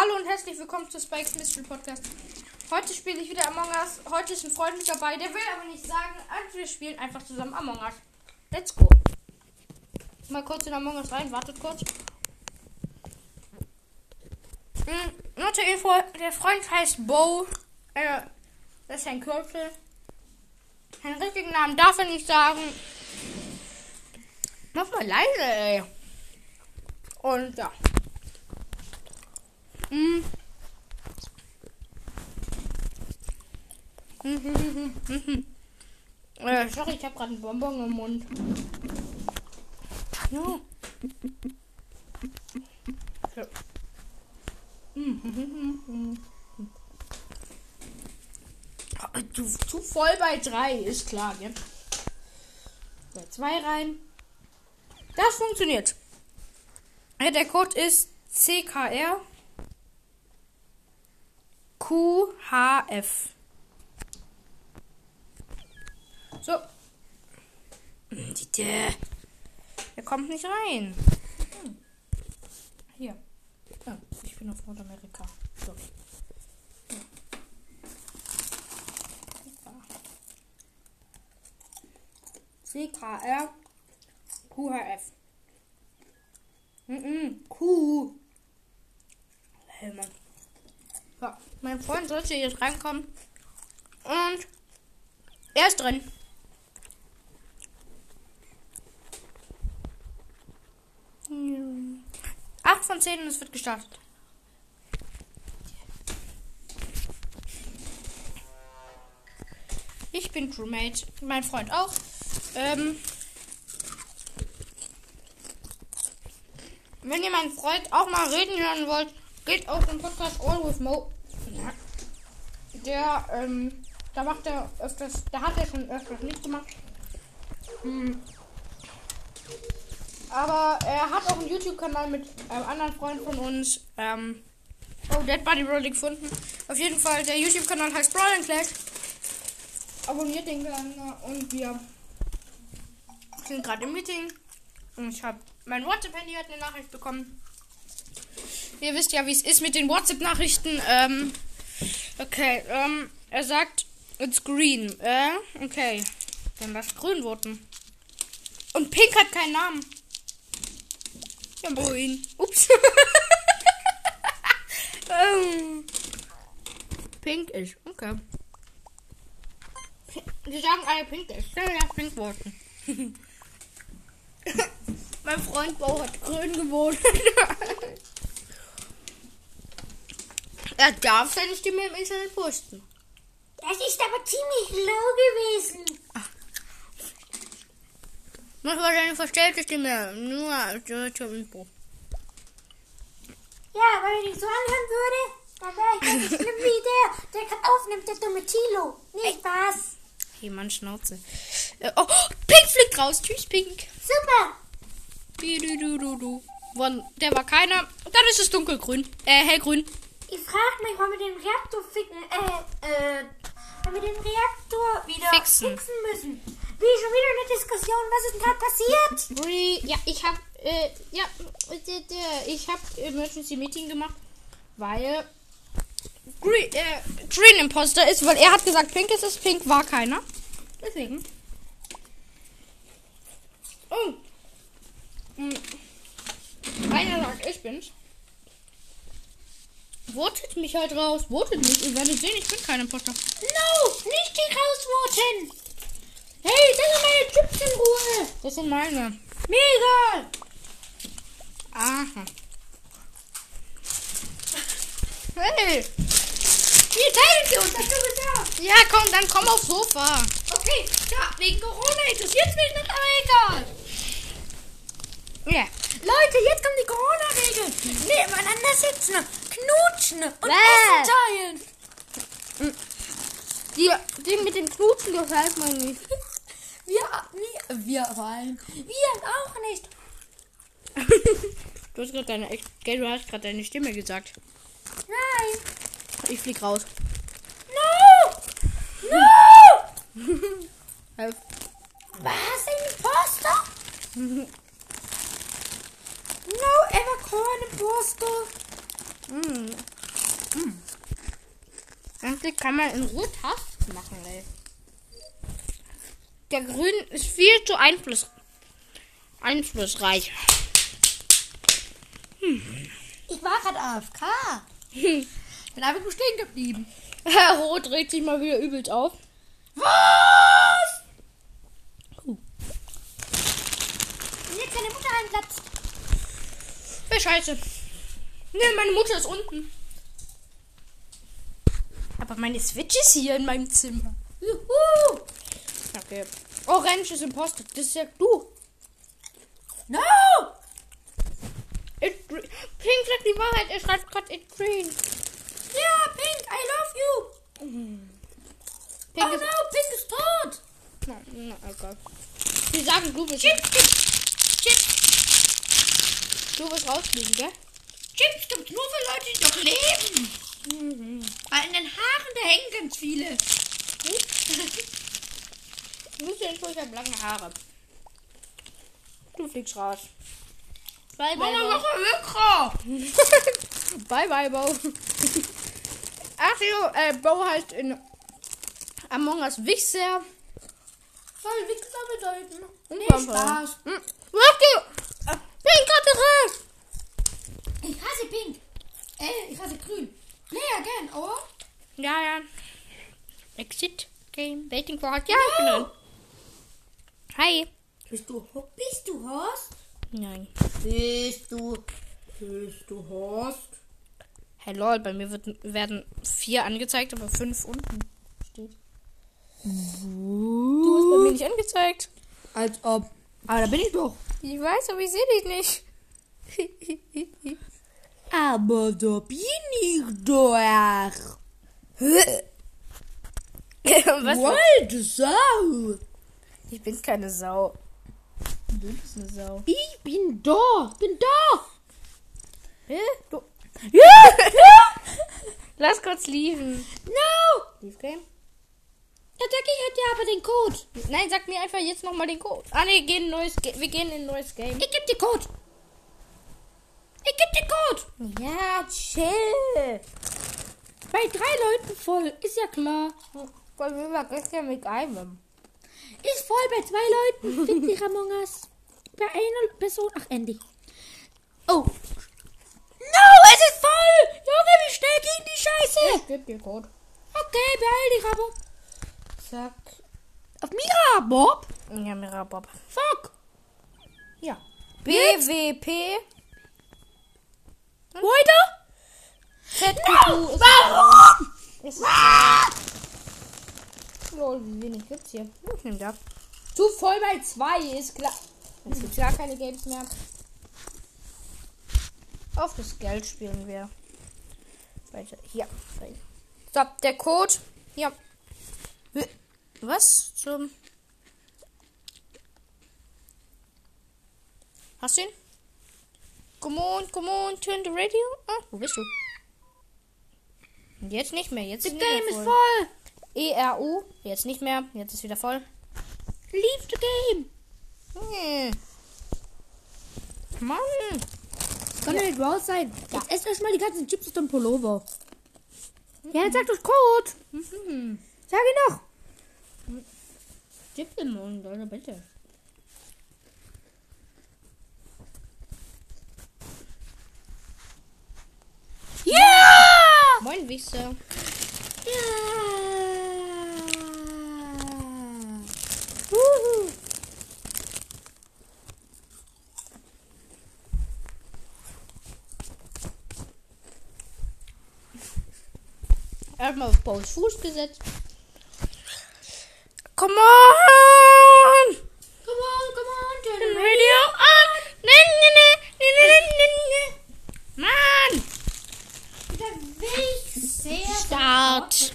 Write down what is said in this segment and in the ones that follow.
Hallo und herzlich willkommen zu Spikes Mystery Podcast. Heute spiele ich wieder Among Us. Heute ist ein Freund mit dabei, der will aber nicht sagen, also wir spielen einfach zusammen Among Us. Let's go. Mal kurz in Among Us rein, wartet kurz. Hm, nur zur Info, der Freund heißt Bo. Äh, das ist ein Kürzel. Seinen richtigen Namen darf er nicht sagen. Mach mal leise, ey. Und ja. Mm. äh, sorry, ich habe gerade einen Bonbon im Mund. Ja. So. Du, zu voll bei drei, ist klar, ja. Bei zwei rein. Das funktioniert. Der Code ist CKR QHF. So. Der kommt nicht rein. Hier. Ja, ich bin auf Nordamerika. So. CKR QHF. Mhm, Q. Hey, Mann. Ja, mein Freund sollte jetzt reinkommen. Und er ist drin. Acht von zehn und es wird gestartet. Ich bin Crewmate, mein Freund auch. Ähm, wenn ihr meinen Freund auch mal reden hören wollt, geht auf den Podcast All with Mo. Der, ähm, da macht er öfters, da hat er schon öfters nicht gemacht. Hm. Aber er hat auch einen YouTube-Kanal mit einem anderen Freund von uns. Ähm, oh, Dead Body Roll gefunden. Auf jeden Fall, der YouTube-Kanal heißt Brawl Clash. Abonniert den gerne und wir sind gerade im Meeting. Und ich habe mein WhatsApp-Handy hat eine Nachricht bekommen. Ihr wisst ja, wie es ist mit den WhatsApp-Nachrichten. Ähm, okay, ähm, er sagt, it's green. Äh, okay. Dann lass grün voten. Und Pink hat keinen Namen. Ja, moin. Ups. ähm, Pink ist. Okay. Die sagen alle Pink ist. Dann lass Pink voten. mein Freund Bau hat grün gewohnt. Er darf seine Stimme im Internet posten. Das ist aber ziemlich low gewesen. Mach mal deine verstellte Stimme. Nur zur Info. Ja, wenn ich so anhören würde, dann wäre ich ganz schlimm wie der, der gerade aufnimmt, der dumme Tilo. Nicht. Hey, Mann, Schnauze. Äh, oh, Pink fliegt raus. Tschüss, Pink. Super. Du, du, du, du, Der war keiner. Dann ist es dunkelgrün. Äh, hellgrün. Ich frage mich, wann wir den Reaktor ficken, äh, äh, wenn wir den Reaktor wieder Fixen. fixen, müssen. Wie schon wieder eine Diskussion, was ist denn gerade passiert? Ui, Ja, ich hab, äh, ja, äh, äh, ich hab Emergency Meeting gemacht, weil Green, äh, Green Imposter ist, weil er hat gesagt, Pink ist es, Pink war keiner. Deswegen. Oh. Hm. Einer sagt, ich bin's. Votet mich halt raus. Votet mich. Ihr werdet sehen, ich bin kein Imposter. No, nicht die rausvoten. Hey, das sind meine Chips in Ruhe. Das sind meine. Mir egal. Aha. Hey. Wir teilen wir uns, hast du gesagt. Ja, komm, dann komm aufs Sofa. Okay, ja, wegen Corona interessiert mich nicht, aber egal. Ja. Leute, jetzt kommen die Corona-Regeln. Nebeneinander sitzen, knutschen und. Essen teilen. Die, die mit dem Knutschen gefällt mir nicht. Wir, wir, wir wollen. Wir auch nicht. Du hast gerade deine, gell, du hast gerade deine Stimme gesagt. Nein. Ich flieg raus. No. No. Helf. Was? Ein Imposter? No, ever corn Imposter. Hm. Endlich kann man in Ruhe Tasten machen, ey. Der Grün ist viel zu einfluss einflussreich. Ich war gerade AFK. Dann habe ich nur stehen geblieben. Herr Rot regt sich mal wieder übelst auf. Was? Und jetzt seine Mutter einplatzt. Wäre scheiße. Ne, meine Mutter ist unten. Aber meine Switch ist hier in meinem Zimmer. Juhu. Okay. Orange ist Imposter. Das ist ja du. No. It, Pink sagt die Wahrheit. Er schreibt gerade It Green. Ja, Pink, I love you. Pink oh ist. no, Pink ist tot. Na, na, egal. Die sagen, du bist. Chips, Chips, Chips, Du bist rausfliegen, gell? Chips gibt nur für Leute, die noch leben. Weil in den Haaren, da hängen ganz viele. Du bist ja ich habe lange Haare. Du fliegst raus. Bye, bye, Mama, Bo. bye, bye, Bo. Ach jo, äh, Bo heißt in Among Us Wichser. Soll Wichser bedeuten? Nee. Spaß. Hm. Äh, Pink hatte recht! Ich hasse Pink. Äh, ich hasse Grün. Play again, oh. Ja, ja. Exit Game. Waiting for Hot. Ja, bin drin. Hi. Bist du, bist du Horst? Nein. Bist du, bist du Horst? Hey lol, bei mir wird, werden vier angezeigt, aber fünf unten steht. Du hast bei mir nicht angezeigt. Als ob. Aber da bin ich doch. Ich weiß, aber ich sehe dich nicht. Aber da bin ich doch. Was? Alte Sau. Ich bin keine Sau. Du bist eine Sau. Ich bin da. Bin da. Hä? Du. Ja. Lass kurz liefen. No. Leave Game? Der Decki hat ja aber den Code. Nein, sag mir einfach jetzt nochmal den Code. Ah ne, gehen in neues Ge wir gehen in ein neues Game. Ich geb dir Code. Ich geb dir Code. Ja, chill. Bei drei Leuten voll. Ist ja klar. Bei mir war gestern mit einem. Ist voll bei zwei Leuten. Fick dich, Among Us. Bei einer Person. Ach, Andy. Oh. No, es ist voll. Junge, wie schnell ging die Scheiße? Ich geb dir Code. Okay, beeil dich aber. Zack. Auf Mira, Bob. Ja, Mira Bob. Fuck. Ja. BWP. Weiter? ZQQ ist. Warum? ist Lol, wie wenig gibt's hier? Ich nehm das. Du voll bei zwei, ist klar. Jetzt gibt's gar keine Games mehr. Auf das Geld spielen wir. Weiter. Hier. Stopp, der Code. Ja. Was zum. Hast du ihn? Come on, come on, turn the radio. Ah, wo bist du? Jetzt nicht mehr, jetzt ist nicht mehr Game ist voll. voll. ERU, jetzt nicht mehr, jetzt ist wieder voll. Leave the game. Nee. Mann. Kann ja nicht raus sein. Jetzt esst erstmal die ganzen Chips aus dem Pullover. Ja, jetzt sag doch Code. Mhm. Sag ihn noch. Gib den Mund, Leute, bitte. Ja! Moin, Wichser. Ja! Erstmal auf Pauls Fuß gesetzt. Come on! Come on, come on, turn Radio an! Nee, nee, nee, nee, nee, nee, nee. Mann! Der Weg sehr Start.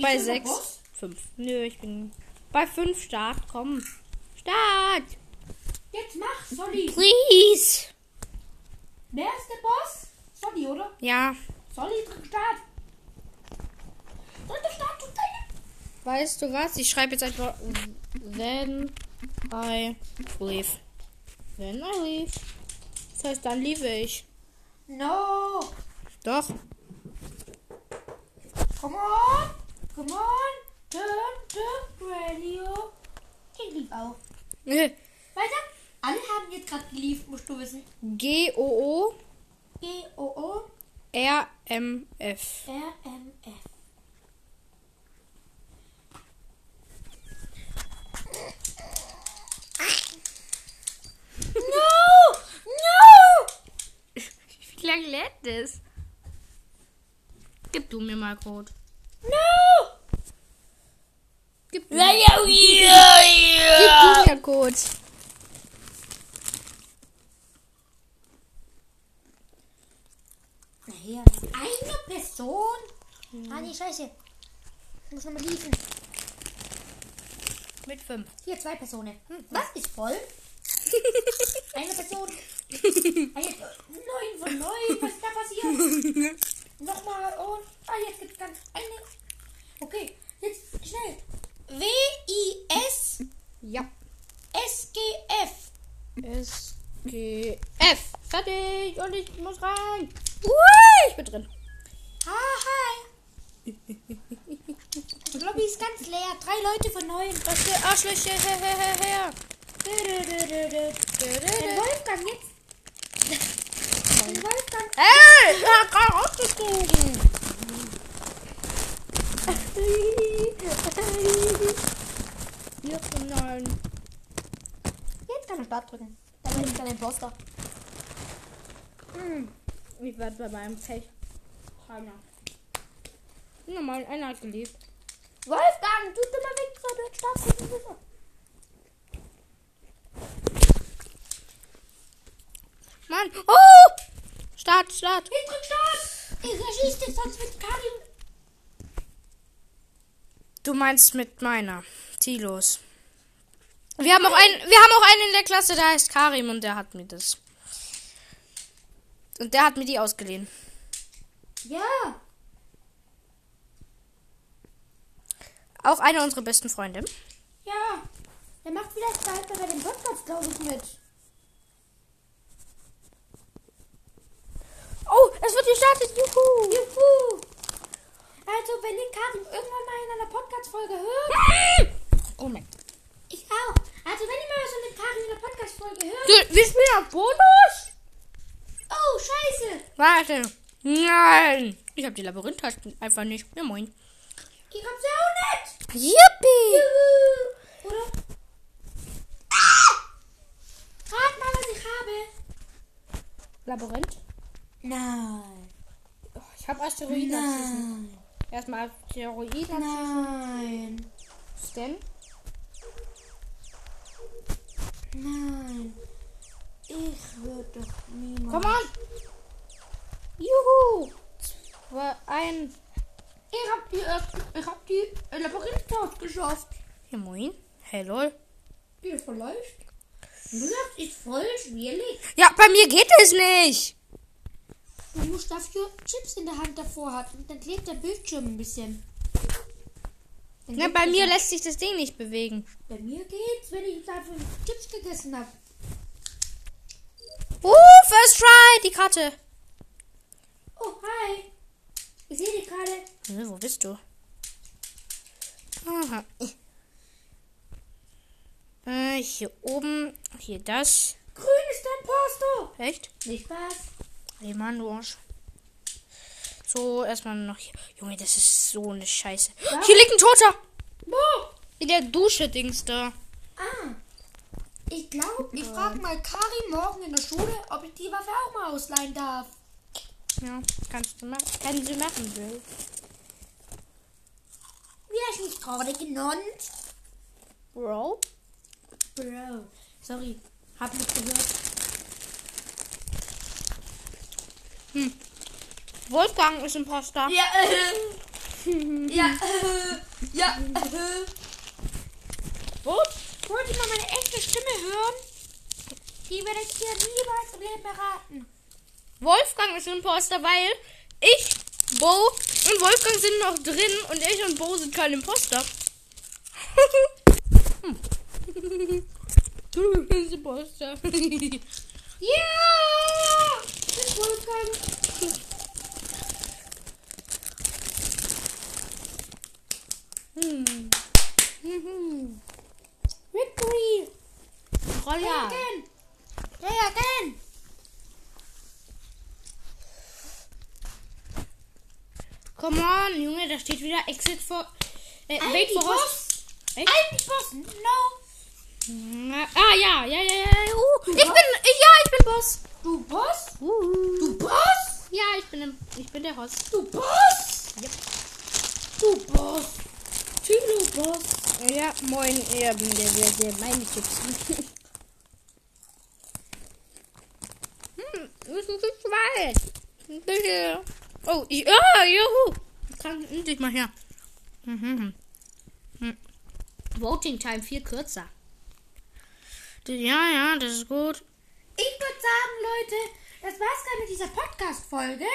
Bei viel der 6. Boss? 5. Nö, ich bin bei 5 Start. Komm. Start! Jetzt mach, Solly. Please! Wer ist der Boss? Solly, oder? Ja, Solly, drück Start. Drück Start, du weißt du was? Ich schreibe jetzt einfach Then I leave. Then I leave. Das heißt, dann liebe ich. No. Doch. Come on. Come on. Turn the radio. Ich lief auch. Weiter. Alle haben jetzt gerade geliefert, musst du wissen. G-O-O G-O-O R-M-F. R-M-F. No! No! Wie lange lädt das? Gib du mir mal Code. No! Gib, Ja, ja, ja, Gib du mir Code. Nachher. Eine Person? Ah, nee, scheiße. Ich muss nochmal liefern. Mit fünf. Hier, zwei Personen. Hm, was ist voll? Eine Person. Jetzt, äh, neun von neun. Was ist da passiert? Nochmal und. Ah, jetzt gibt's ganz eine. Okay, jetzt schnell. W-I-S Ja. S-G-F. S-G-F. Fertig. Und ich muss rein. Ui! Ich bin drin. Ah, hi. Die Lobby ist ganz leer. Drei Leute von neun. Was für Arschlöcher. Her, her, her, her. Wolfgang jetzt. Wolfgang. Ey, ich hab gerade rausgezogen. Hier, nein. Jetzt kann er Start drücken. Da bin ich dann Imposter. Hm. Ich werde bei meinem Pech. Keiner. Normal, einer hat gelebt. Wolfgang, du dummer Wichser, du hättest Start drücken müssen. Mann. Oh! Start, Start. Ich drück Start. Ich erschieß dich, sonst wird Karin. Du meinst mit meiner. Tilos. Wir haben auch einen, wir haben auch einen in der Klasse, der heißt Karim und der hat mir das. Und der hat mir die ausgeliehen. Ja. Auch eine unserer besten Freunde. Ja. Der macht vielleicht bald bei dem Podcast, glaube ich, mit. Oh, es wird gestartet. Juhu. Juhu. Also, wenn den Karin irgendwann mal in einer Podcast-Folge hört. Oh mein. Ich auch. Also, wenn ihr mal so eine Karin in einer Podcast-Folge hört. Du, wir spielen auf Bonus? Oh, scheiße. Warte. Nein. Ich habe die Labyrinth-Tasten einfach nicht. Ja, moin. Ich hab sie auch nicht. Yippie. Juhu. Oder? Ah! Rat mal, was ich habe. Labyrinth? Nein. Oh, ich habe Asteroiden abschießen. Nein. Erstmal Asteroiden abschießen. Nein. Denn? Nein. Ich würde doch niemals. Komm on. Juhu. Zwei, ein. Ich hab die erste, ich hab die Labyrinth geschafft. Ja, moin. Hey, lol. Die ist voll leicht. Und du sagst, ist voll schwierig. Ja, bei mir geht es nicht. Du musst dafür Chips in der Hand davor haben. Und dann klebt der Bildschirm ein bisschen. Dann geht bei mir lässt sich das Ding nicht bewegen. Bei mir geht's, wenn ich dafür Chips gegessen habe. Uh, first try. Die Karte. Oh, hi. Ich sehe dich gerade. Äh, wo bist du? Aha. Äh, hier oben. Hier das. Grün ist dein Poster. Echt? Nicht was? Mann, du Arsch. So, erstmal noch hier. Junge, das ist so eine Scheiße. Ja. Hier liegt ein Toter. Wo? In der Dusche-Dings da. Ah. Ich glaube, ich frage mal Karin morgen in der Schule, ob ich die Waffe auch mal ausleihen darf. Ja, kannst du machen. Kann sie machen, will. Wie hast du mich gerade genannt? Bro? Bro. Sorry, hab nicht gehört. Wolfgang ist Imposter. Ja, äh. ja, äh. Ja, äh. Wollt ihr mal meine echte Stimme hören? Die werdet ihr niemals im Leben erraten. Wolfgang ist Imposter, weil ich, Bo und Wolfgang sind noch drin und ich und Bo sind kein Imposter. Hm. du bist Imposter. Wolfgang. Hm. Mhm. Victory. Roller. ja, Regen. Come on, Junge, da steht wieder Exit vor. Äh, Wait for Boss. Wait. Boss. No. Ah, ja, ja, ja, ja. Uh, ich bin. Ja, ich bin Boss. Du Boss? Uh. Du Boss? Ja, ich bin, im, ich bin der Host. Du Boss? Yep. Du Boss. Tilo Boss. Ja, moin, ähm, der, der, der, meine Chips. hm, wir sind zu zweit. Bitte. Oh, ich, ah, juhu. Kann endlich mal her. Mhm. Hm. Voting Time viel kürzer. Ja, ja, das ist gut. Ich würde sagen, Leute, das war's dann mit dieser Podcast-Folge.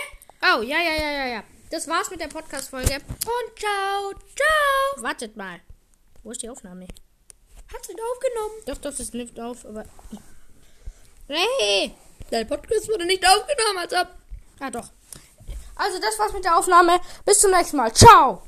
Oh, ja, ja, ja, ja, ja. Das war's mit der Podcast-Folge. Und ciao, ciao. Wartet mal. Wo ist die Aufnahme? Hat's wieder aufgenommen? Doch, doch, das nimmt auf, aber. Hey! Der Podcast wurde nicht aufgenommen, als ob. Ah, doch. Also, das war's mit der Aufnahme. Bis zum nächsten Mal. Ciao!